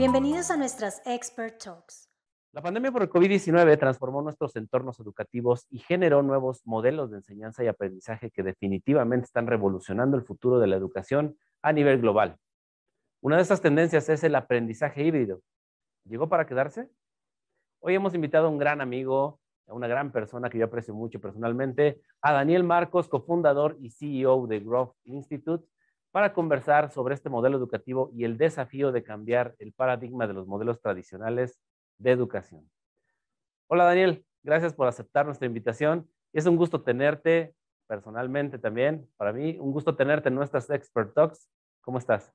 Bienvenidos a nuestras Expert Talks. La pandemia por el COVID-19 transformó nuestros entornos educativos y generó nuevos modelos de enseñanza y aprendizaje que definitivamente están revolucionando el futuro de la educación a nivel global. Una de estas tendencias es el aprendizaje híbrido. ¿Llegó para quedarse? Hoy hemos invitado a un gran amigo, a una gran persona que yo aprecio mucho personalmente, a Daniel Marcos, cofundador y CEO de Growth Institute, para conversar sobre este modelo educativo y el desafío de cambiar el paradigma de los modelos tradicionales de educación. Hola Daniel, gracias por aceptar nuestra invitación. Es un gusto tenerte personalmente también. Para mí, un gusto tenerte en nuestras Expert Talks. ¿Cómo estás?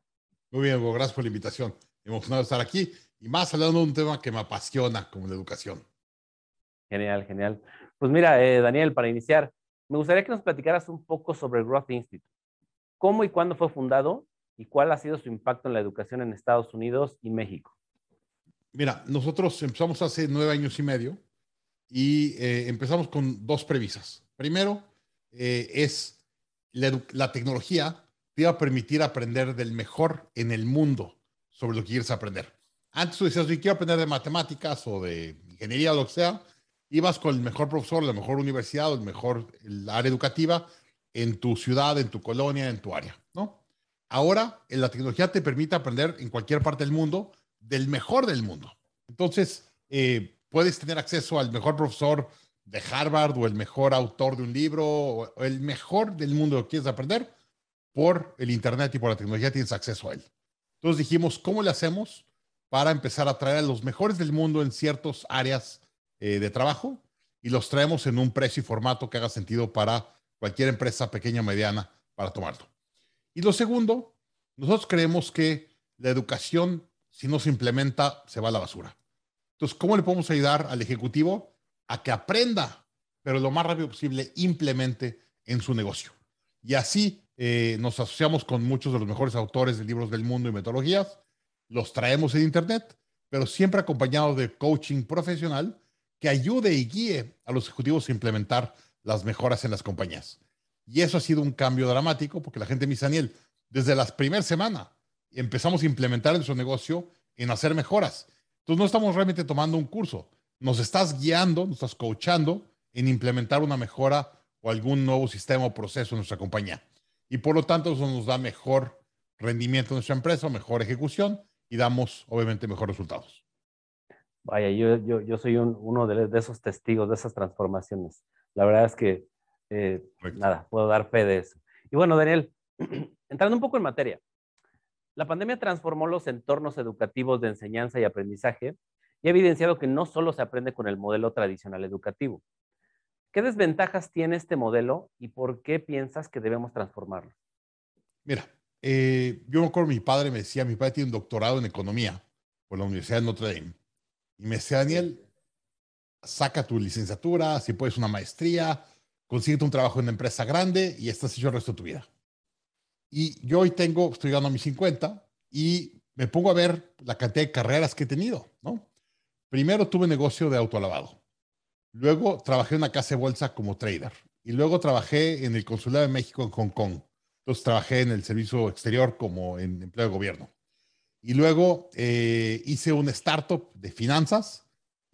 Muy bien, gracias por la invitación. Emocionado de estar aquí y más hablando de un tema que me apasiona como la educación. Genial, genial. Pues mira, eh, Daniel, para iniciar, me gustaría que nos platicaras un poco sobre el Growth Institute. ¿Cómo y cuándo fue fundado y cuál ha sido su impacto en la educación en Estados Unidos y México? Mira, nosotros empezamos hace nueve años y medio y eh, empezamos con dos premisas. Primero, eh, es la, la, tecnología te iba a permitir aprender del mejor en el mundo sobre lo que quieres aprender. Antes tú decías, si quiero aprender de matemáticas o de ingeniería o lo que sea, ibas con el mejor profesor, la mejor universidad o el mejor el área educativa en tu ciudad, en tu colonia, en tu área, ¿no? Ahora, la tecnología te permite aprender en cualquier parte del mundo del mejor del mundo. Entonces, eh, puedes tener acceso al mejor profesor de Harvard o el mejor autor de un libro o el mejor del mundo que quieres aprender por el Internet y por la tecnología tienes acceso a él. Entonces dijimos, ¿cómo le hacemos para empezar a traer a los mejores del mundo en ciertas áreas eh, de trabajo y los traemos en un precio y formato que haga sentido para cualquier empresa pequeña o mediana para tomarlo. Y lo segundo, nosotros creemos que la educación, si no se implementa, se va a la basura. Entonces, ¿cómo le podemos ayudar al ejecutivo a que aprenda, pero lo más rápido posible implemente en su negocio? Y así eh, nos asociamos con muchos de los mejores autores de libros del mundo y metodologías, los traemos en Internet, pero siempre acompañados de coaching profesional que ayude y guíe a los ejecutivos a implementar las mejoras en las compañías. Y eso ha sido un cambio dramático porque la gente me dice, Daniel, desde la primera semana empezamos a implementar en su negocio en hacer mejoras. Entonces no estamos realmente tomando un curso, nos estás guiando, nos estás coachando en implementar una mejora o algún nuevo sistema o proceso en nuestra compañía. Y por lo tanto eso nos da mejor rendimiento en nuestra empresa, mejor ejecución y damos obviamente mejores resultados. Vaya, yo, yo, soy uno de, esos testigos de esas transformaciones. La verdad es que, eh, nada, puedo dar fe de eso. Y bueno, Daniel, entrando un poco en materia, la pandemia transformó los entornos educativos de enseñanza y aprendizaje y ha evidenciado que no solo se aprende con el modelo tradicional educativo. ¿Qué desventajas tiene este modelo y por qué piensas que debemos transformarlo? Mira, eh, yo me acuerdo, mi padre me decía, mi padre tiene un doctorado en economía por la Universidad de Notre Dame y me decía, Daniel, saca tu licenciatura, si puedes una maestría, consigue un trabajo en una empresa grande y estás hecho el resto de tu vida. Y yo hoy tengo, estoy llegando a mis 50 y me pongo a ver la cantidad de carreras que he tenido, ¿no? Primero tuve negocio de autolavado. Luego trabajé en una casa de bolsa como trader. Y luego trabajé en el Consulado de México en Hong Kong. Entonces trabajé en el servicio exterior como en empleo de gobierno. Y luego eh, hice un startup de finanzas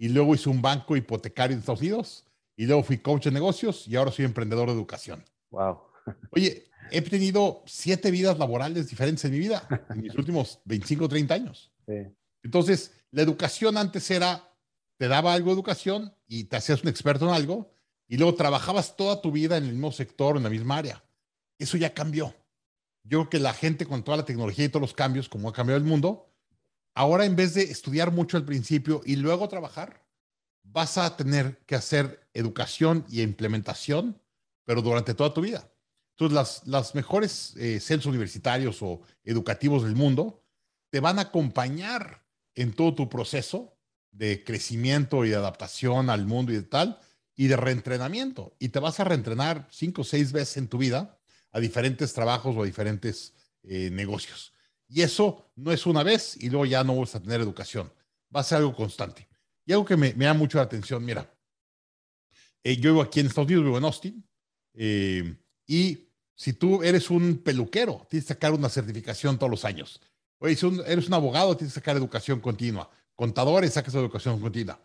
y luego hice un banco hipotecario en Estados Unidos y luego fui coach de negocios y ahora soy emprendedor de educación. Wow. Oye, he tenido siete vidas laborales diferentes en mi vida, en mis últimos 25 o 30 años. Sí. Entonces, la educación antes era, te daba algo de educación y te hacías un experto en algo y luego trabajabas toda tu vida en el mismo sector, en la misma área. Eso ya cambió. Yo creo que la gente con toda la tecnología y todos los cambios, como ha cambiado el mundo, ahora en vez de estudiar mucho al principio y luego trabajar, vas a tener que hacer educación y implementación, pero durante toda tu vida. Entonces, las, mejores eh, centros universitarios o educativos del mundo te van a acompañar en todo tu proceso de crecimiento y de adaptación al mundo y tal, y de reentrenamiento. Y te vas a reentrenar cinco o seis veces en tu vida a diferentes trabajos o a diferentes eh, negocios. Y eso no es una vez y luego ya no vas a tener educación. Va a ser algo constante. Y algo que me, me da mucho la atención, mira, eh, yo vivo aquí en Estados Unidos, vivo en Austin, eh, y si tú eres un peluquero, tienes que sacar una certificación todos los años. Oye, si eres un abogado, tienes que sacar educación continua. Contadores, sacas educación continua.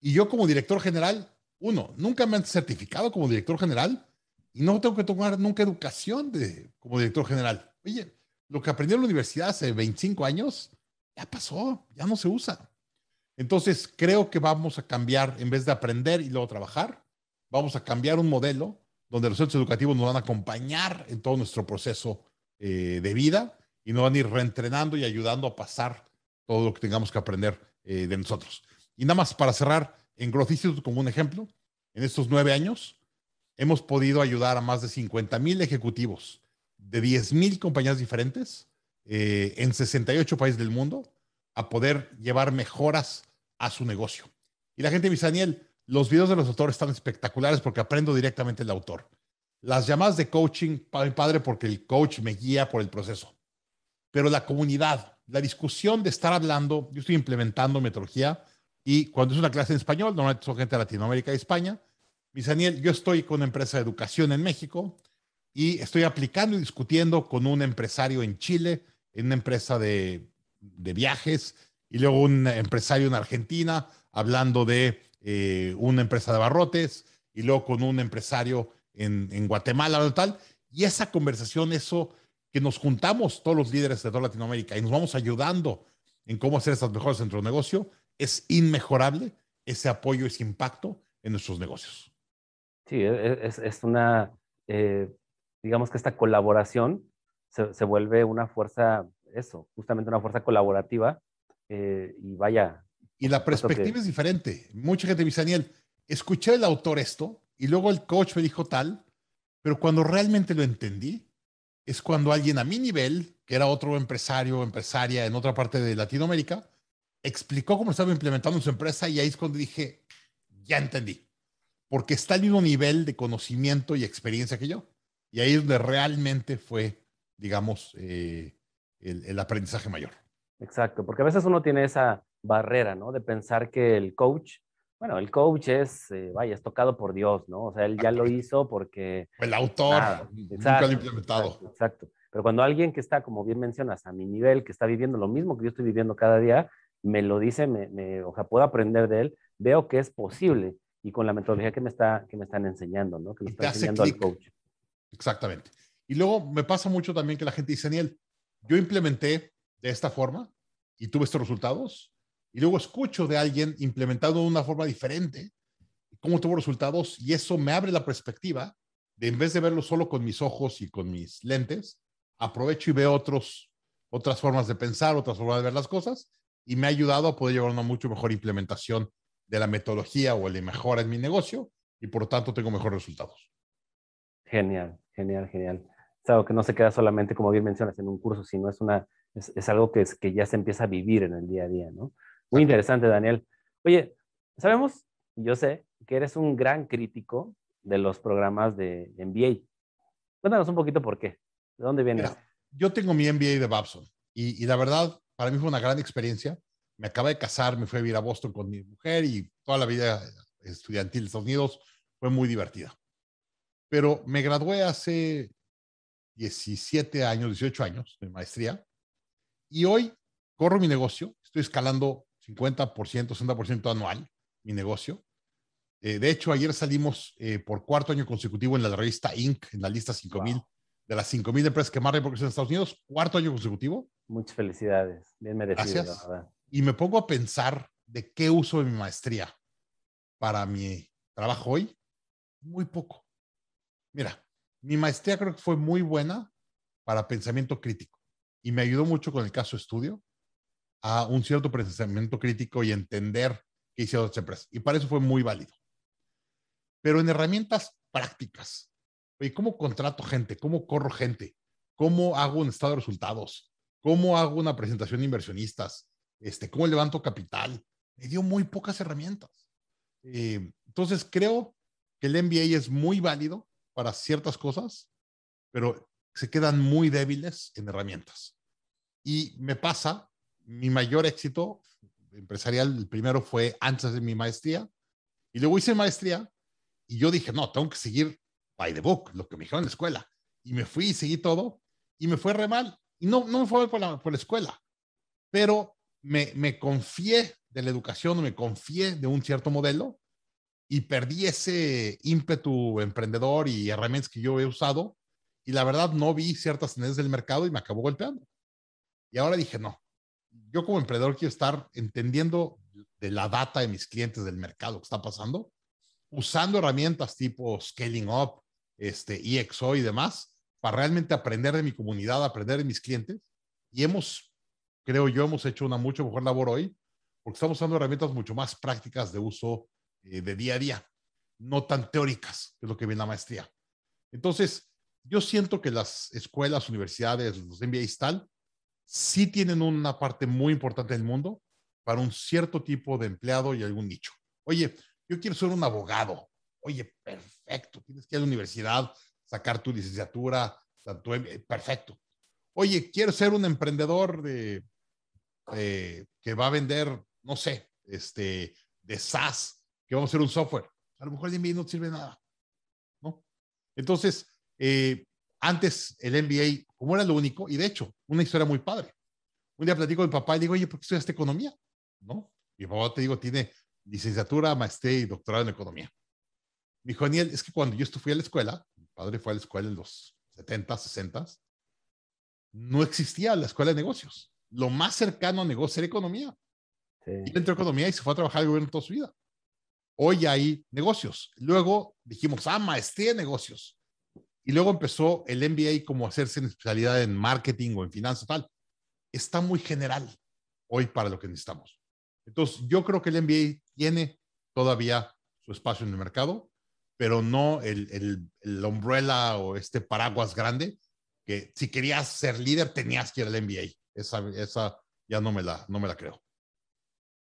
Y yo como director general, uno, nunca me han certificado como director general y no tengo que tomar nunca educación de, como director general. Oye, lo que aprendí en la universidad hace 25 años, ya pasó, ya no se usa. Entonces, creo que vamos a cambiar, en vez de aprender y luego trabajar, vamos a cambiar un modelo donde los centros educativos nos van a acompañar en todo nuestro proceso eh, de vida y nos van a ir reentrenando y ayudando a pasar todo lo que tengamos que aprender eh, de nosotros. Y nada más para cerrar, en Growth Institute como un ejemplo, en estos nueve años hemos podido ayudar a más de 50 mil ejecutivos de 10 mil compañías diferentes eh, en 68 países del mundo a poder llevar mejoras a su negocio. Y la gente me dice, Daniel, los videos de los autores están espectaculares porque aprendo directamente del autor. Las llamadas de coaching, padre, porque el coach me guía por el proceso. Pero la comunidad, la discusión de estar hablando, yo estoy implementando metodología y cuando es una clase en español, normalmente son gente de Latinoamérica y España. Me Daniel, yo estoy con una empresa de educación en México y estoy aplicando y discutiendo con un empresario en Chile, en una empresa de de viajes y luego un empresario en Argentina hablando de eh, una empresa de barrotes y luego con un empresario en, en Guatemala tal. Y esa conversación, eso que nos juntamos todos los líderes de toda Latinoamérica y nos vamos ayudando en cómo hacer estas mejores centros de negocio, es inmejorable ese apoyo, ese impacto en nuestros negocios. Sí, e, es, es una, eh, digamos que esta colaboración se, se, vuelve una fuerza eso, justamente una fuerza colaborativa eh, y vaya. Y la perspectiva es diferente. Mucha gente me dice, Daniel, escuché el autor esto y luego el coach me dijo tal, pero cuando realmente lo entendí, es cuando alguien a mi nivel, que era otro empresario o empresaria en otra parte de Latinoamérica, explicó cómo estaba implementando su empresa y ahí es cuando dije, ya entendí, porque está al mismo nivel de conocimiento y experiencia que yo. Y ahí es donde realmente fue, digamos, eh, el, aprendizaje mayor. Exacto, porque a veces uno tiene esa barrera, ¿no? De pensar que el coach, bueno, el coach es, eh, vaya, es tocado por Dios, ¿no? O sea, él ya lo hizo porque... El autor, nunca lo implementado. Exacto, Pero cuando alguien que está, como bien mencionas, a mi nivel, que está viviendo lo mismo que yo estoy viviendo cada día, me lo dice, me, o sea, puedo aprender de él, veo que es posible y con la metodología que me, está, que me están enseñando, ¿no? Que me está enseñando al coach. Exactamente. Y luego me pasa mucho también que la gente dice, Daniel, yo implementé de esta forma y tuve estos resultados, y luego escucho de alguien implementando de una forma diferente, cómo tuvo resultados, y eso me abre la perspectiva de en vez de verlo solo con mis ojos y con mis lentes, aprovecho y veo otros, otras formas de pensar, otras formas de ver las cosas, y me ha ayudado a poder llevar una mucho mejor implementación de la metodología o el mejora en mi negocio, y por tanto tengo mejores resultados. Genial, genial, genial es algo que no se queda solamente, como bien mencionas, en un curso, sino es, una, es, algo que, es, que ya se empieza a vivir en el día a día, ¿no? Muy interesante, Daniel. Oye, sabemos, yo sé, que eres un gran crítico de los programas de MBA. Cuéntanos un poquito por qué. ¿De dónde vienes? yo tengo mi MBA de Babson y, y, la verdad, para mí fue una gran experiencia. Me acabé de casar, me fui a vivir a Boston con mi mujer y toda la vida estudiantil de Estados Unidos fue muy divertida. Pero me gradué hace 17 años, 18 años de maestría. Y hoy corro mi negocio, estoy escalando 50%, 60% anual mi negocio. Eh, de hecho, ayer salimos eh, por cuarto año consecutivo en la revista Inc., en la lista 5000, de las 5000 empresas que más repercusiones en Estados Unidos, cuarto año consecutivo. Muchas felicidades, bien merecido. Gracias. Y me pongo a pensar de qué uso de mi maestría para mi trabajo hoy. Muy poco. Mira, mi maestría creo que fue muy buena para pensamiento crítico y me ayudó mucho con el caso estudio a un cierto pensamiento crítico y entender qué hicieron las empresas. Y para eso fue muy válido. Pero en herramientas prácticas, ¿cómo contrato gente? ¿Cómo corro gente? ¿Cómo hago un estado de resultados? ¿Cómo hago una presentación de inversionistas? Este, ¿Cómo levanto capital? Me dio muy pocas herramientas. Eh, entonces creo que el MBA es muy válido para ciertas cosas, pero se quedan muy débiles en herramientas. Y me pasa, mi mayor éxito empresarial, el primero fue antes de mi maestría, y luego hice maestría, y yo dije, no, tengo que seguir by the book, lo que me dijeron en la escuela. Y me fui y seguí todo, y me fue re mal. Y no, no me fue por la, por la escuela, pero me, me confié de la educación, me confié de un cierto modelo y perdí ese ímpetu emprendedor y herramientas que yo he usado y la verdad no vi ciertas tendencias del mercado y me acabó golpeando. Y ahora dije, no, yo como emprendedor quiero estar entendiendo de la data de mis clientes del mercado que está pasando, usando herramientas tipo Scaling Up, este, EXO y demás, para realmente aprender de mi comunidad, aprender de mis clientes. Y hemos, creo yo, hemos hecho una mucho mejor labor hoy, porque estamos usando herramientas mucho más prácticas de uso eh, de día a día, no tan teóricas, que es lo que viene la maestría. Entonces, yo siento que las escuelas, universidades, los MBAs tal, sí tienen una parte muy importante del mundo para un cierto tipo de empleado y algún nicho. Oye, yo quiero ser un abogado. Oye, perfecto, tienes que ir a la universidad, sacar tu licenciatura, perfecto. Oye, quiero ser un emprendedor de, que va a vender, no sé, este, de SaaS, que vamos a hacer un software. A lo mejor el MBA no sirve nada, ¿no? Entonces, eh, antes el MBA, como era lo único, y de hecho, una historia muy padre. Un día platico con mi papá y digo, oye, ¿por qué estudiaste economía? ¿No? Mi papá te digo, tiene licenciatura, maestría y doctorado en economía. Me dijo, Daniel, es que cuando yo fui a la escuela, mi padre fue a la escuela en los 70, 60, no existía la escuela de negocios. Lo más cercano a negocio era economía. Sí. Y entró a economía y se fue a trabajar al gobierno toda su vida. Hoy hay negocios. Luego dijimos, ah, maestría en negocios. Y luego empezó el MBA como hacerse en especialidad en marketing o en finanzas, tal. Está muy general hoy para lo que necesitamos. Entonces, yo creo que el MBA tiene todavía su espacio en el mercado, pero no el, el, el umbrella o este paraguas grande, que si querías ser líder tenías que ir al MBA. Esa, esa ya no me, la, no me la creo.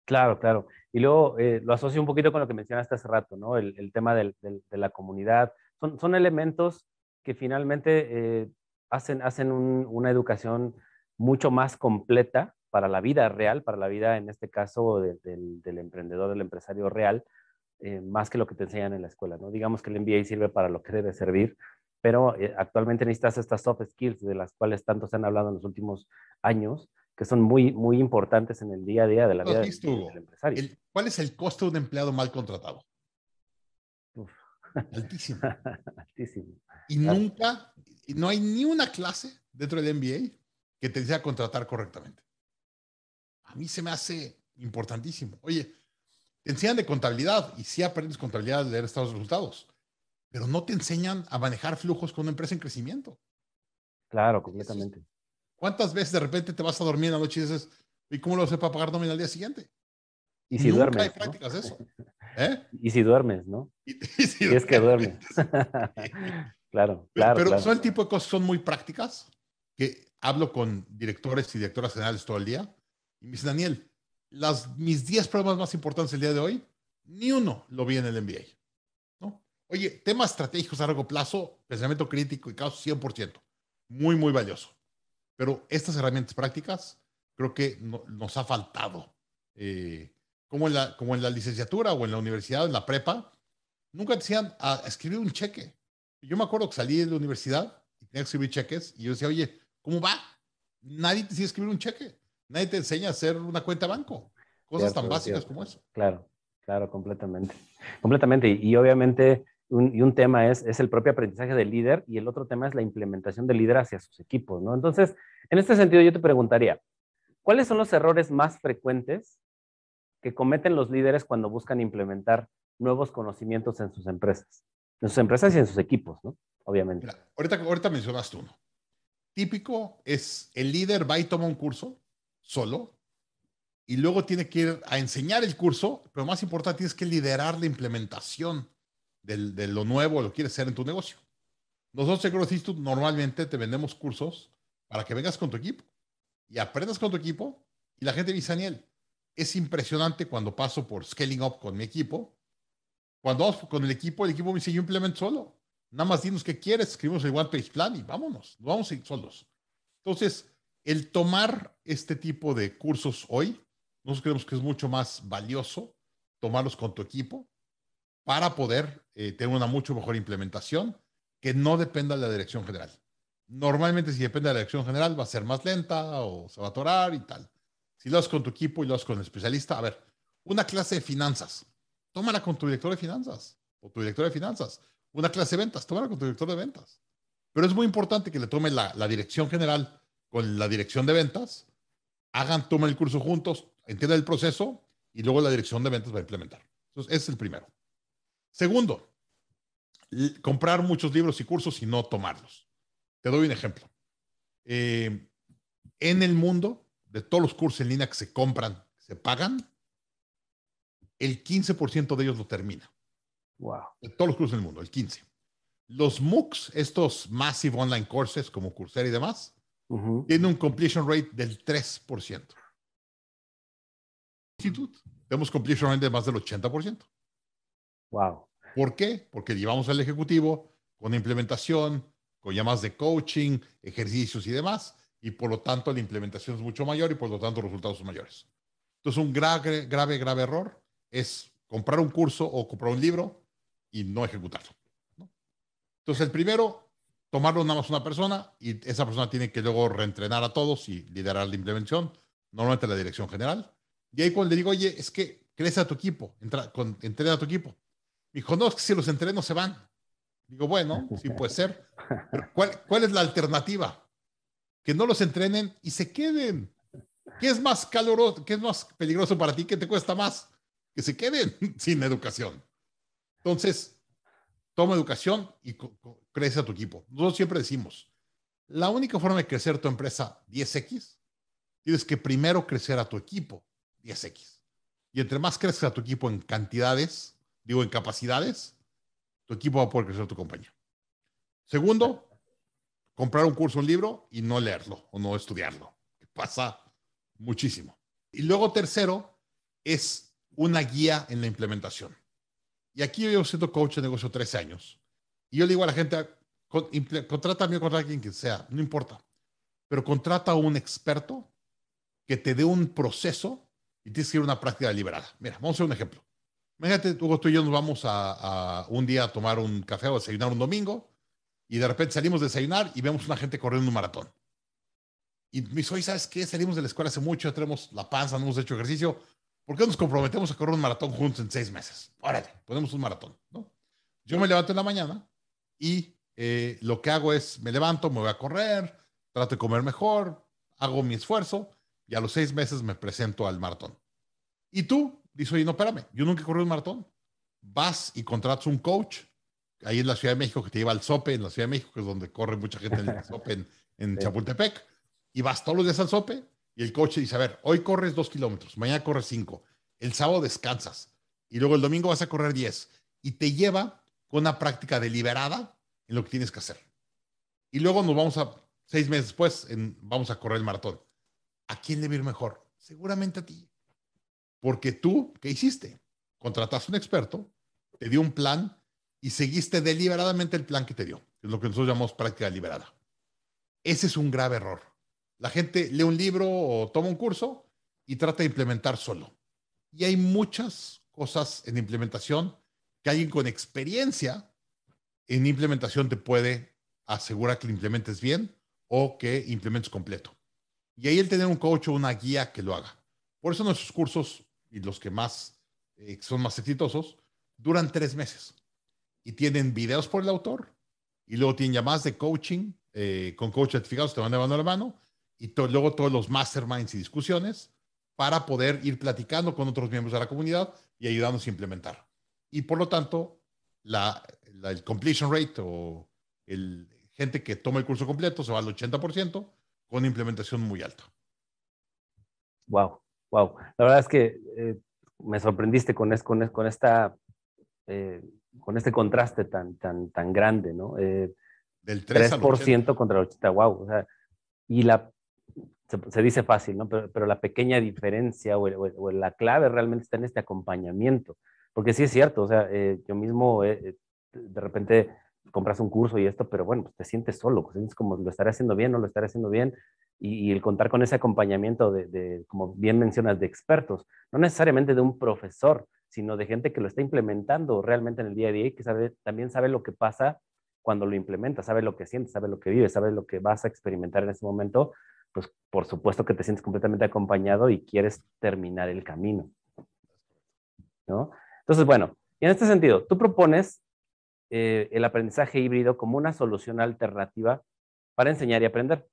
Claro, claro. Y luego eh, lo asocio un poquito con lo que mencionaste hace rato, ¿no? El, tema de la comunidad. Son, elementos que finalmente eh, hacen, hacen un, una educación mucho más completa para la vida real, para la vida, en este caso, de, del, emprendedor, del empresario real, eh, más que lo que te enseñan en la escuela, ¿no? Digamos que el MBA sirve para lo que debe servir, pero actualmente necesitas estas soft skills de las cuales tanto se han hablado en los últimos años, que son muy, muy importantes en el día a día de la vida del, del, empresario. El, ¿Cuál es el costo de un empleado mal contratado? Uf. Altísimo. Altísimo. Y claro. nunca, no hay ni una clase dentro del MBA que te desea contratar correctamente. A mí se me hace importantísimo. Oye, te enseñan de contabilidad y sí aprendes contabilidad de leer estados de resultados, pero no te enseñan a manejar flujos con una empresa en crecimiento. Claro, completamente. ¿Cuántas veces de repente te vas a dormir en la noche y dices, ¿y cómo lo sé para pagar nómina al día siguiente? Y si Nunca duermes. hay prácticas ¿no? eso. ¿Eh? Y si duermes, ¿no? Y, y si Y es que duermes. claro, claro. Pero claro. son el tipo de cosas que son muy prácticas que hablo con directores y directoras generales todo el día y me dicen, Daniel, las, mis 10 problemas más importantes el día de hoy, ni uno lo vi en el MBA. ¿no? Oye, temas estratégicos a largo plazo, pensamiento crítico y caos 100%. Muy, muy valioso. Pero estas herramientas prácticas creo que no, nos ha faltado. Eh, como, en la, como en la licenciatura o en la universidad, en la prepa, nunca te decían a escribir un cheque. Yo me acuerdo que salí de la universidad y tenía que escribir cheques y yo decía, oye, ¿cómo va? Nadie te enseña a escribir un cheque. Nadie te enseña a hacer una cuenta banco. Cosas Cierto, tan básicas cierto. como eso. Claro, claro, completamente. Completamente. Y, y obviamente, y un tema es, es el propio aprendizaje del líder y el otro tema es la implementación del líder hacia sus equipos, ¿no? Entonces, en este sentido, yo te preguntaría, ¿cuáles son los errores más frecuentes que cometen los líderes cuando buscan implementar nuevos conocimientos en sus empresas? En sus empresas y en sus equipos, ¿no? Obviamente. Ahorita, ahorita uno. Típico es el líder va y toma un curso solo y luego tiene que ir a enseñar el curso, pero más importante tienes que liderar la implementación de lo nuevo, lo quieres hacer en tu negocio. Nosotros en Growth Institute normalmente te vendemos cursos para que vengas con tu equipo y aprendas con tu equipo y la gente dice, Daniel, es impresionante cuando paso por Scaling Up con mi equipo. Cuando vamos con el equipo, el equipo me dice, yo implemento solo. Nada más dinos qué quieres, escribimos el One Page Plan y vámonos, nos vamos a ir solos. Entonces, el tomar este tipo de cursos hoy, nosotros creemos que es mucho más valioso tomarlos con tu equipo para poder eh, tener una mucho mejor implementación que no dependa de la dirección general. Normalmente si depende de la dirección general va a ser más lenta o se va a atorar y tal. Si lo haces con tu equipo y lo haces con el especialista, a ver, una clase de finanzas, tómala con tu director de finanzas o tu director de finanzas. Una clase de ventas, tómala con tu director de ventas. Pero es muy importante que le tome la, dirección general con la dirección de ventas, hagan, tomen el curso juntos, entiendan el proceso y luego la dirección de ventas va a implementar. Entonces, es el primero. Segundo, comprar muchos libros y cursos y no tomarlos. Te doy un ejemplo. Eh, en el mundo, de todos los cursos en línea que se compran, se pagan, el 15% de ellos lo termina. Wow. De todos los cursos en el mundo, el 15%. Los MOOCs, estos Massive Online Courses como Coursera y demás, tienen un completion rate del 3%. Tenemos completion rate de más del 80%. Wow. ¿Por qué? Porque llevamos al ejecutivo con implementación, con llamadas de coaching, ejercicios y demás, y por lo tanto la implementación es mucho mayor y por lo tanto los resultados son mayores. Entonces, un grave, grave, grave error es comprar un curso o comprar un libro y no ejecutarlo. Entonces, el primero, tomarlo nada más una persona y esa persona tiene que luego reentrenar a todos y liderar la implementación, normalmente la dirección general. Y ahí cuando le digo, oye, es que crece a tu equipo, entra, con, entrena a tu equipo. Me dijo, no, es que si los entreno se van. Digo, bueno, sí puede ser. Pero ¿cuál, ¿cuál es la alternativa? Que no los entrenen y se queden. ¿Qué es más caloroso, qué es más peligroso para ti? ¿Qué te cuesta más? Que se queden sin educación. Entonces, toma educación y crece a tu equipo. Nosotros siempre decimos, la única forma de crecer tu empresa 10X, tienes que primero crecer a tu equipo 10X. Y entre más crezca tu equipo en cantidades, digo, en capacidades, tu equipo va a poder crecer tu compañía. Segundo, comprar un curso, un libro y no leerlo o no estudiarlo, pasa muchísimo. Y luego tercero, es una guía en la implementación. Y aquí yo siendo coach de negocio 13 años. Y yo le digo a la gente, contrata a mí o contrata a quien sea, no importa. Pero contrata a un experto que te dé un proceso y tienes que ir una práctica deliberada. Mira, vamos a hacer un ejemplo. Imagínate, Hugo, tú y yo nos vamos a, un día a tomar un café o a desayunar un domingo y de repente salimos a desayunar y vemos una gente corriendo un maratón. Y me dice, ¿sabes qué? Salimos de la escuela hace mucho, tenemos la panza, no hemos hecho ejercicio. ¿Por qué nos comprometemos a correr un maratón juntos en seis meses? Órale, ponemos un maratón. Yo me levanto en la mañana y eh, lo que hago es, me levanto, me voy a correr, trato de comer mejor, hago mi esfuerzo y a los seis meses me presento al maratón. ¿Y tú? Dice, oye, no, espérame, yo nunca he corrido un maratón. Vas y contratas un coach ahí en la Ciudad de México que te lleva al SOPE, en la Ciudad de México, que es donde corre mucha gente en el SOPE en, Chapultepec, y vas todos los días al SOPE y el coach dice, a ver, hoy corres dos kilómetros, mañana corres cinco, el sábado descansas y luego el domingo vas a correr diez y te lleva con una práctica deliberada en lo que tienes que hacer. Y luego nos vamos a, seis meses después, en, vamos a correr el maratón. ¿A quién le va a ir mejor? Seguramente a ti. Porque tú, ¿qué hiciste? Contrataste un experto, te dio un plan y seguiste deliberadamente el plan que te dio, es lo que nosotros llamamos práctica deliberada. Ese es un grave error. La gente lee un libro o toma un curso y trata de implementar solo. Y hay muchas cosas en implementación que alguien con experiencia en implementación te puede asegurar que lo implementes bien o que implementes completo. Y ahí el tener un coach o una guía que lo haga. Por eso nuestros cursos y los que más eh, son más exitosos, duran tres meses y tienen videos por el autor y luego tienen llamadas de coaching eh, con coach certificados, te van llevando la mano y luego todos los masterminds y discusiones para poder ir platicando con otros miembros de la comunidad y ayudarnos a implementar. Y por lo tanto, la, el completion rate o el gente que toma el curso completo se va al 80% con implementación muy alta. Wow. Wow, la verdad es que eh, me sorprendiste con, con, con esta, eh, con este contraste tan, tan, tan grande, ¿no? Eh, Del 3, contra el 80, wow. O sea, y la, se, dice fácil, ¿no? Pero, pero la pequeña diferencia o, o, la clave realmente está en este acompañamiento. Porque sí es cierto, o sea, yo mismo de repente compras un curso y esto, pero bueno, pues te sientes solo, pues sientes como lo estaré haciendo bien, no lo estaré haciendo bien, y, el contar con ese acompañamiento de, como bien mencionas, de expertos, no necesariamente de un profesor, sino de gente que lo está implementando realmente en el día a día y que sabe, también sabe lo que pasa cuando lo implementa, sabe lo que siente, sabe lo que vive, sabe lo que vas a experimentar en ese momento, pues por supuesto que te sientes completamente acompañado y quieres terminar el camino. ¿No? Entonces, bueno, y en este sentido, tú propones eh, el aprendizaje híbrido como una solución alternativa para enseñar y aprender.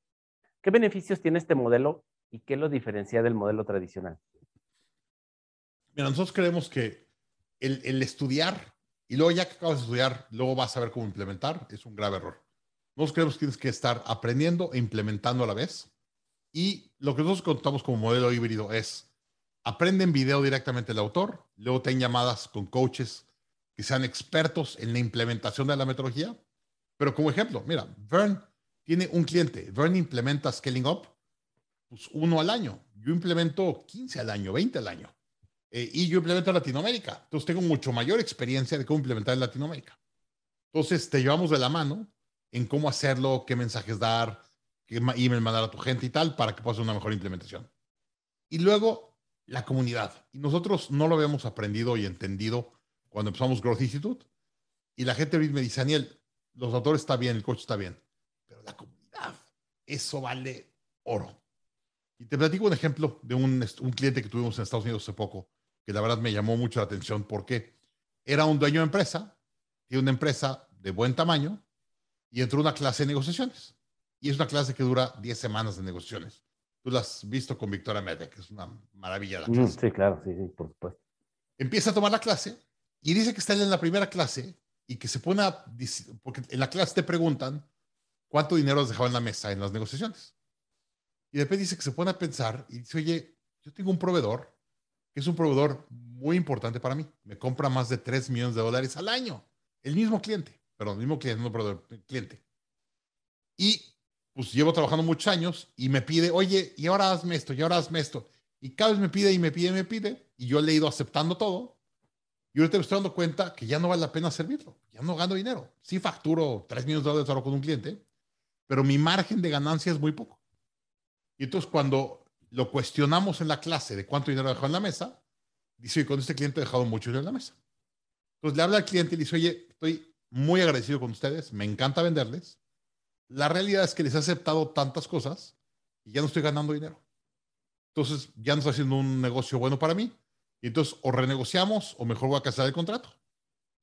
¿Qué beneficios tiene este modelo y qué lo diferencia del modelo tradicional? Mira, nosotros creemos que el, estudiar y luego ya que acabas de estudiar, luego vas a ver cómo implementar, es un grave error. Nosotros creemos que tienes que estar aprendiendo e implementando a la vez. Y lo que nosotros contamos como modelo híbrido es, aprende en video directamente el autor, luego ten llamadas con coaches que sean expertos en la implementación de la metodología. Pero como ejemplo, mira, Vern tiene un cliente, Vern implementa Scaling Up, pues uno al año. Yo implemento 15 al año, 20 al año. Eh, y yo implemento en Latinoamérica. Entonces tengo mucho mayor experiencia de cómo implementar en Latinoamérica. Entonces te llevamos de la mano en cómo hacerlo, qué mensajes dar, qué email mandar a tu gente y tal para que puedas una mejor implementación. Y luego la comunidad. Y nosotros no lo habíamos aprendido y entendido cuando empezamos Growth Institute. Y la gente me dice, Daniel, los autores está bien, el coach está bien, pero la comunidad, eso vale oro. Y te platico un ejemplo de un, un cliente que tuvimos en Estados Unidos hace poco, que la verdad me llamó mucho la atención porque era un dueño de empresa, tiene una empresa de buen tamaño y entró una clase de negociaciones. Y es una clase que dura 10 semanas de negociaciones. Tú la has visto con Victoria Mede, que es una maravilla la clase. sí, claro, sí, sí, por supuesto. Empieza a tomar la clase y dice que está en la primera clase y que se pone a, porque en la clase te preguntan cuánto dinero has dejado en la mesa en las negociaciones. Y después dice que se pone a pensar y dice, oye, yo tengo un proveedor que es un proveedor muy importante para mí. Me compra más de 3 millones de dólares al año. El mismo cliente, perdón, el mismo cliente, no proveedor, cliente. Y pues llevo trabajando muchos años y me pide, oye, y ahora hazme esto, y ahora hazme esto. Y cada vez me pide y me pide y me pide. Y yo le he ido aceptando todo. Y ahorita me estoy dando cuenta que ya no vale la pena servirlo. Ya no gano dinero. Sí facturo 3 millones de dólares ahora con un cliente, pero mi margen de ganancia es muy poco. Y entonces cuando lo cuestionamos en la clase de cuánto dinero dejado en la mesa, dice, oye, con este cliente he dejado mucho dinero en la mesa. Entonces le habla al cliente y le dice, oye, estoy muy agradecido con ustedes, me encanta venderles. La realidad es que les he aceptado tantas cosas y ya no estoy ganando dinero. Entonces ya no estoy haciendo un negocio bueno para mí. Y entonces o renegociamos o mejor voy a cancelar el contrato.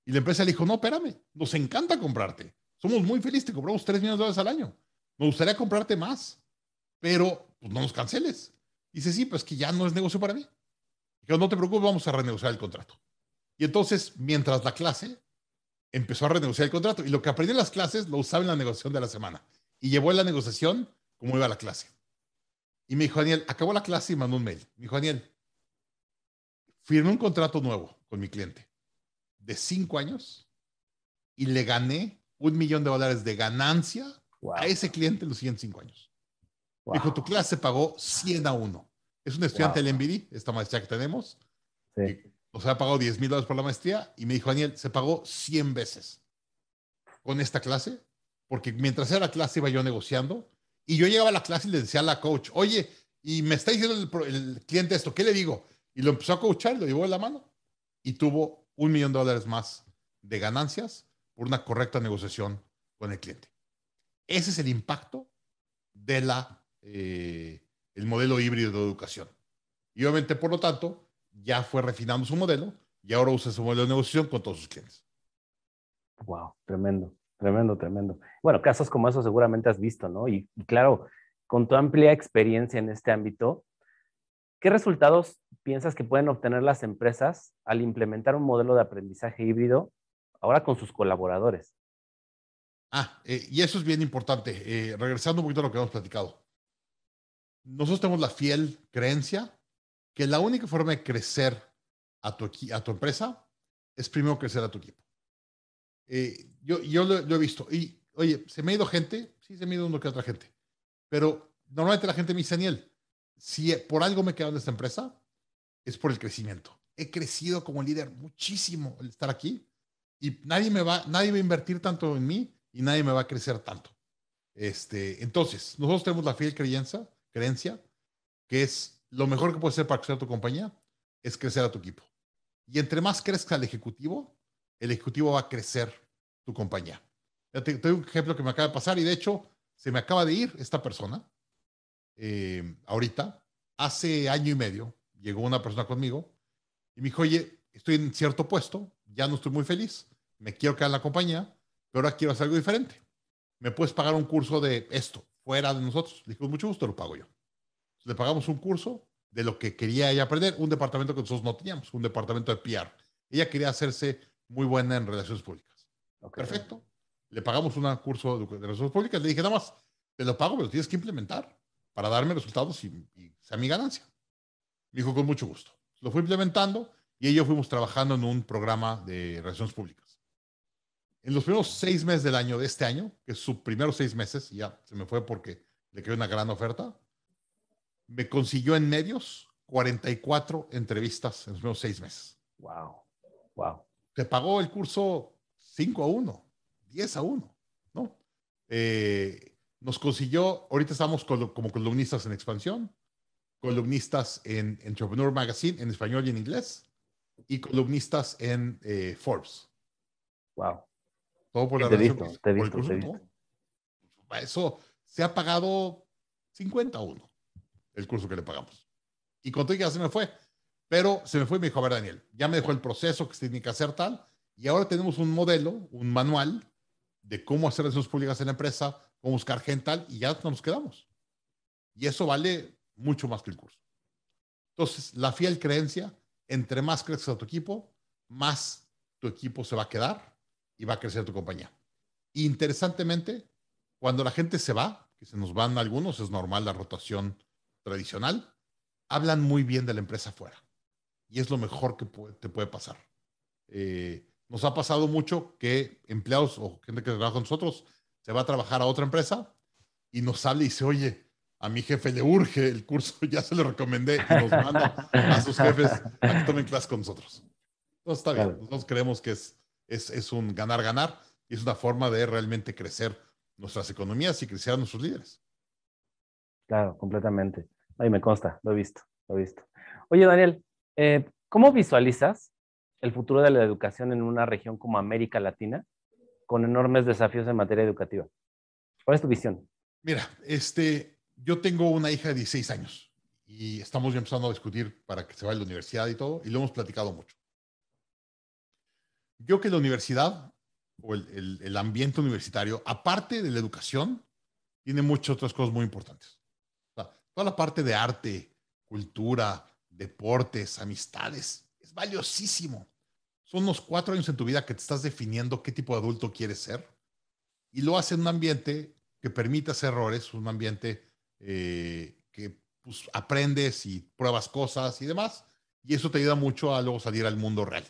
Y la empresa le dijo, no, espérame, nos encanta comprarte. Somos muy felices, te compramos 3 millones de dólares al año. Me gustaría comprarte más, pero pues, no nos canceles. Dice, sí, pues que ya no es negocio para mí. Dijo, no te preocupes, vamos a renegociar el contrato. Y entonces, mientras la clase, empezó a renegociar el contrato. Y lo que aprendí en las clases lo usaba en la negociación de la semana. Y llevó la negociación como iba la clase. Y me dijo, Daniel, acabó la clase y mandó un mail. Me dijo, Daniel, firmé un contrato nuevo con mi cliente de cinco años y le gané un millón de dólares de ganancia a ese cliente en los siguientes cinco años. Dijo, tu clase pagó 100 a 1. Es un estudiante del MBD, esta maestría que tenemos. Sí. O sea, ha pagado 10 mil dólares por la maestría y me dijo, Daniel, se pagó 100 veces con esta clase, porque mientras era la clase iba yo negociando y yo llegaba a la clase y le decía a la coach, oye, y me está diciendo el, el cliente esto, ¿qué le digo? Y lo empezó a coachar, lo llevó de la mano y tuvo un millón de dólares más de ganancias por una correcta negociación con el cliente. Ese es el impacto de la eh, el modelo híbrido de educación. Y obviamente, por lo tanto, ya fue refinando su modelo y ahora usa su modelo de negociación con todos sus clientes. Wow, tremendo, tremendo, tremendo. Bueno, casos como eso seguramente has visto, ¿no? Y, y claro, con tu amplia experiencia en este ámbito, ¿qué resultados piensas que pueden obtener las empresas al implementar un modelo de aprendizaje híbrido ahora con sus colaboradores? Ah, eh, y eso es bien importante. Eh, regresando un poquito a lo que hemos platicado nosotros tenemos la fiel creencia que la única forma de crecer a tu, a tu empresa es primero crecer a tu equipo. Eh, yo yo lo, he visto. Y, oye, ¿se me ha ido gente? Sí, se me ha ido uno que otra gente. Pero normalmente la gente me dice, Daniel, si por algo me quedo en esta empresa, es por el crecimiento. He crecido como líder muchísimo el estar aquí y nadie me va, nadie va a invertir tanto en mí y nadie me va a crecer tanto. Este, entonces, nosotros tenemos la fiel creencia creencia, que es lo mejor que puedes hacer para crecer tu compañía, es crecer a tu equipo. Y entre más crezca el ejecutivo, el ejecutivo va a crecer tu compañía. Te, doy un ejemplo que me acaba de pasar y de hecho se me acaba de ir esta persona. eh, ahorita, hace año y medio, llegó una persona conmigo y me dijo, oye, estoy en cierto puesto, ya no estoy muy feliz, me quiero quedar en la compañía, pero ahora quiero hacer algo diferente. ¿Me puedes pagar un curso de esto fuera de nosotros? Le dije, con mucho gusto lo pago yo. Le pagamos un curso de lo que quería ella aprender, un departamento que nosotros no teníamos, un departamento de PR. Ella quería hacerse muy buena en relaciones públicas. Perfecto. Le pagamos un curso de relaciones públicas. Le dije, nada más, te lo pago, pero tienes que implementar para darme resultados y, y sea mi ganancia. Me dijo, con mucho gusto. Lo fui implementando y yo fuimos trabajando en un programa de relaciones públicas. En los primeros seis meses del año, de este año, que es sus primeros seis meses, ya se me fue porque le quedó una gran oferta, me consiguió en medios 44 entrevistas en los primeros seis meses. Wow, wow. Te pagó el curso 5 a 1, 10 a 1, ¿no? Eh, nos consiguió, ahorita estamos como columnistas en expansión, columnistas en Entrepreneur Magazine en español y en inglés, y columnistas en eh, Forbes. Wow. Todo por la te visto, te visto, te visto. Eso se ha pagado 50 a 1 el curso que le pagamos. Y cuando ya se me fue. Pero se me fue y me dijo, a ver, Daniel, ya me dejó el proceso que se tiene que hacer tal. Y ahora tenemos un modelo, un manual de cómo hacer relaciones públicas en la empresa, cómo buscar gente tal, y ya nos quedamos. Y eso vale mucho más que el curso. Entonces, la fiel creencia, entre más creces a tu equipo, más tu equipo se va a quedar y va a crecer tu compañía. interesantemente, cuando la gente se va, que se nos van algunos, es normal la rotación tradicional, hablan muy bien de la empresa afuera. Y es lo mejor que te puede pasar. Eh, nos ha pasado mucho que empleados o gente que trabaja con nosotros se va a trabajar a otra empresa y nos habla y dice, oye, a mi jefe le urge el curso, ya se lo recomendé y nos manda a sus jefes a que tomen clase con nosotros. Entonces está bien, nosotros creemos que es, es, es un ganar-ganar y es una forma de realmente crecer nuestras economías y crecer a nuestros líderes. Claro, completamente. Ahí me consta, lo he visto, lo he visto. Oye, Daniel, eh, ¿cómo visualizas el futuro de la educación en una región como América Latina con enormes desafíos en materia educativa? ¿Cuál es tu visión? Mira, este, yo tengo una hija de 16 años y estamos ya empezando a discutir para que se vaya a la universidad y todo, y lo hemos platicado mucho. Yo que la universidad o el, el ambiente universitario, aparte de la educación, tiene muchas otras cosas muy importantes toda la parte de arte, cultura, deportes, amistades, es valiosísimo. Son unos cuatro años en tu vida que te estás definiendo qué tipo de adulto quieres ser y lo hace en un ambiente que permite hacer errores, un ambiente eh, que pues, aprendes y pruebas cosas y demás, y eso te ayuda mucho a luego salir al mundo real.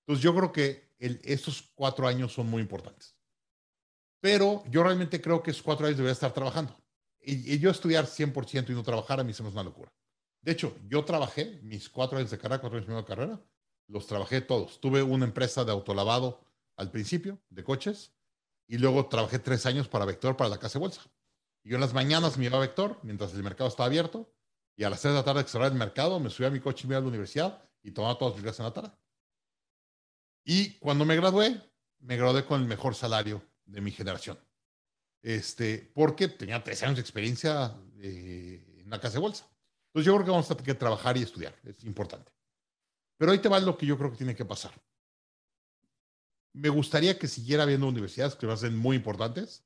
Entonces yo creo que estos cuatro años son muy importantes. Pero yo realmente creo que esos cuatro años debería estar trabajando y, yo estudiar 100% y no trabajar a mí se me es una locura. De hecho, yo trabajé mis cuatro años de carrera, cuatro años de carrera, los trabajé todos. Tuve una empresa de autolavado al principio, de coches, y luego trabajé tres años para Vector, para la casa de bolsa. Y yo en las mañanas me iba a Vector, mientras el mercado estaba abierto, y a las seis de la tarde que cerraba el mercado, me subía a mi coche y me iba a la universidad y tomaba todas las clases en la tarde. Y cuando me gradué, me gradué con el mejor salario de mi generación este, porque tenía tres años de experiencia eh, en la casa de bolsa. Entonces yo creo que vamos a tener que trabajar y estudiar, es importante. Pero ahí te va lo que yo creo que tiene que pasar. Me gustaría que siguiera habiendo universidades que van a ser muy importantes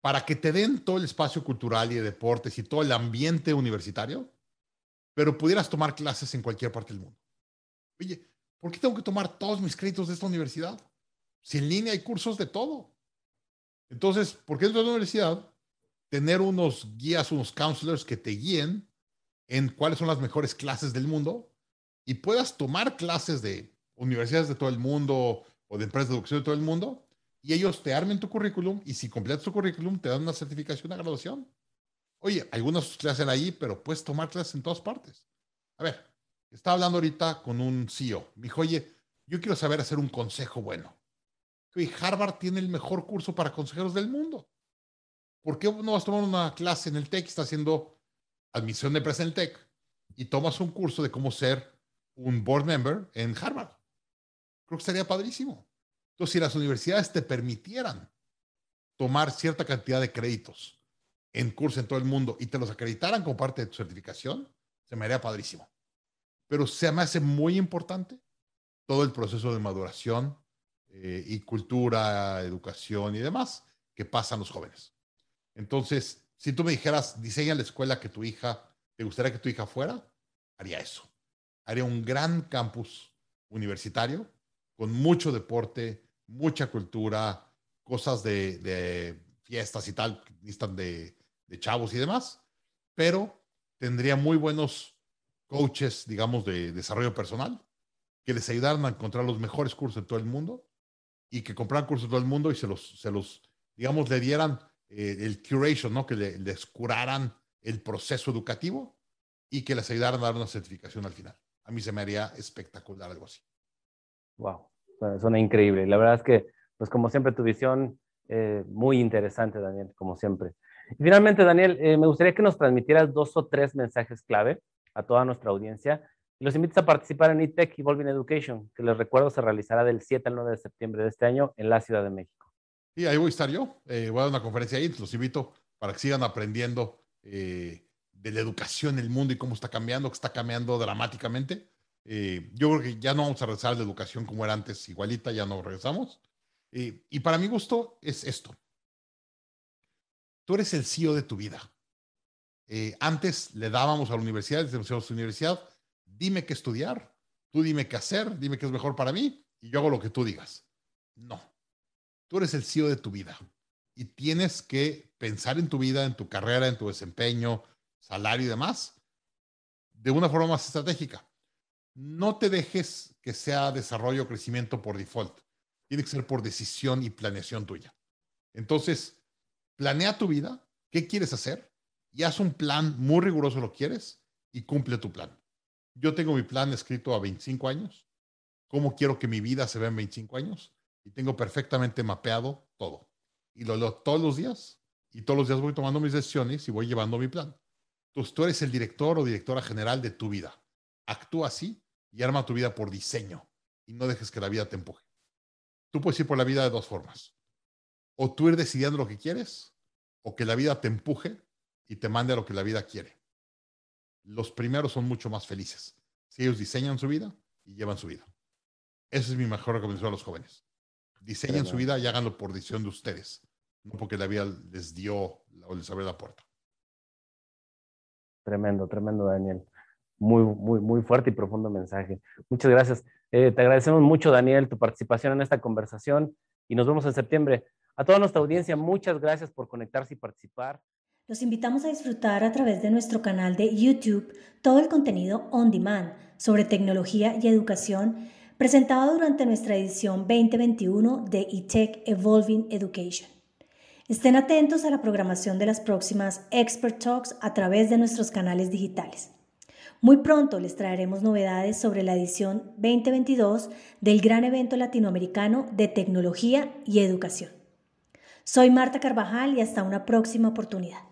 para que te den todo el espacio cultural y de deportes y todo el ambiente universitario, pero pudieras tomar clases en cualquier parte del mundo. Oye, ¿por qué tengo que tomar todos mis créditos de esta universidad? Si en línea hay cursos de todo. Entonces, ¿por qué dentro de la universidad tener unos guías, unos counselors que te guíen en cuáles son las mejores clases del mundo y puedas tomar clases de universidades de todo el mundo o de empresas de educación de todo el mundo y ellos te armen tu currículum y si completas tu currículum te dan una certificación, una graduación. Oye, algunas clases ahí, pero puedes tomar clases en todas partes. A ver, estaba hablando ahorita con un CEO. Me dijo, oye, yo quiero saber hacer un consejo bueno. Y Harvard tiene el mejor curso para consejeros del mundo. ¿Por qué no vas a tomar una clase en el TEC? Está haciendo admisión de empresa en el TEC y tomas un curso de cómo ser un board member en Harvard. Creo que sería padrísimo. Entonces, si las universidades te permitieran tomar cierta cantidad de créditos en curso en todo el mundo y te los acreditaran como parte de tu certificación, se me haría padrísimo. Pero se me hace muy importante todo el proceso de maduración eh, y cultura, educación y demás que pasan los jóvenes. Entonces, si tú me dijeras, diseña la escuela que tu hija, te gustaría que tu hija fuera, haría eso. Haría un gran campus universitario con mucho deporte, mucha cultura, cosas de, fiestas y tal, listas de, de chavos y demás, pero tendría muy buenos coaches, digamos, de desarrollo personal, que les ayudaran a encontrar los mejores cursos de todo el mundo y que compraran cursos de todo el mundo y se los, se los digamos, le dieran eh, el curation, ¿no? Que les curaran el proceso educativo y que les ayudaran a dar una certificación al final. A mí se me haría espectacular algo así. Wow, suena increíble. La verdad es que, pues como siempre, tu visión eh, muy interesante, Daniel, como siempre. Y finalmente, Daniel, eh, me gustaría que nos transmitieras dos o tres mensajes clave a toda nuestra audiencia los invites a participar en eTech Evolving Education, que les recuerdo se realizará del 7 al 9 de septiembre de este año en la Ciudad de México. Y ahí voy a estar yo. Eh, voy a dar una conferencia ahí. Los invito para que sigan aprendiendo de la educación, el mundo y cómo está cambiando, que está cambiando dramáticamente. Eh, yo creo que ya no vamos a regresar a la educación como era antes, igualita, ya no regresamos. Eh, y para mi gusto es esto. Tú eres el CEO de tu vida. Eh, antes le dábamos a la universidad, le decíamos a la universidad, dime qué estudiar, tú dime qué hacer, dime qué es mejor para mí y yo hago lo que tú digas. No. Tú eres el CEO de tu vida y tienes que pensar en tu vida, en tu carrera, en tu desempeño, salario y demás, de una forma más estratégica no te dejes que sea desarrollo o crecimiento por default. Tiene que ser por decisión y planeación tuya. Entonces, planea tu vida, qué quieres hacer y haz un plan muy riguroso lo quieres y cumple tu plan. Yo tengo mi plan escrito a 25 años, cómo quiero que mi vida se vea en 25 años y tengo perfectamente mapeado todo. Y lo leo todos los días y todos los días voy tomando mis decisiones y voy llevando mi plan. Entonces, tú eres el director o directora general de tu vida. Actúa así y arma tu vida por diseño y no dejes que la vida te empuje. Tú puedes ir por la vida de dos formas. O tú ir decidiendo lo que quieres o que la vida te empuje y te mande a lo que la vida quiere. Los primeros son mucho más felices si ellos diseñan su vida y llevan su vida. Esa es mi mejor recomendación a los jóvenes. Diseñen su vida y háganlo por decisión de ustedes, no porque la vida les dio o les abrió la puerta. Tremendo, tremendo, Daniel muy, muy, muy fuerte y profundo mensaje. Muchas gracias. Eh, te agradecemos mucho, Daniel, tu participación en esta conversación y nos vemos en septiembre. A toda nuestra audiencia, muchas gracias por conectarse y participar. Los invitamos a disfrutar a través de nuestro canal de YouTube todo el contenido on demand sobre tecnología y educación presentado durante nuestra edición 2021 de eTech Evolving Education. Estén atentos a la programación de las próximas Expert Talks a través de nuestros canales digitales. Muy pronto les traeremos novedades sobre la edición 2022 del gran evento latinoamericano de tecnología y educación. Soy Marta Carvajal y hasta una próxima oportunidad.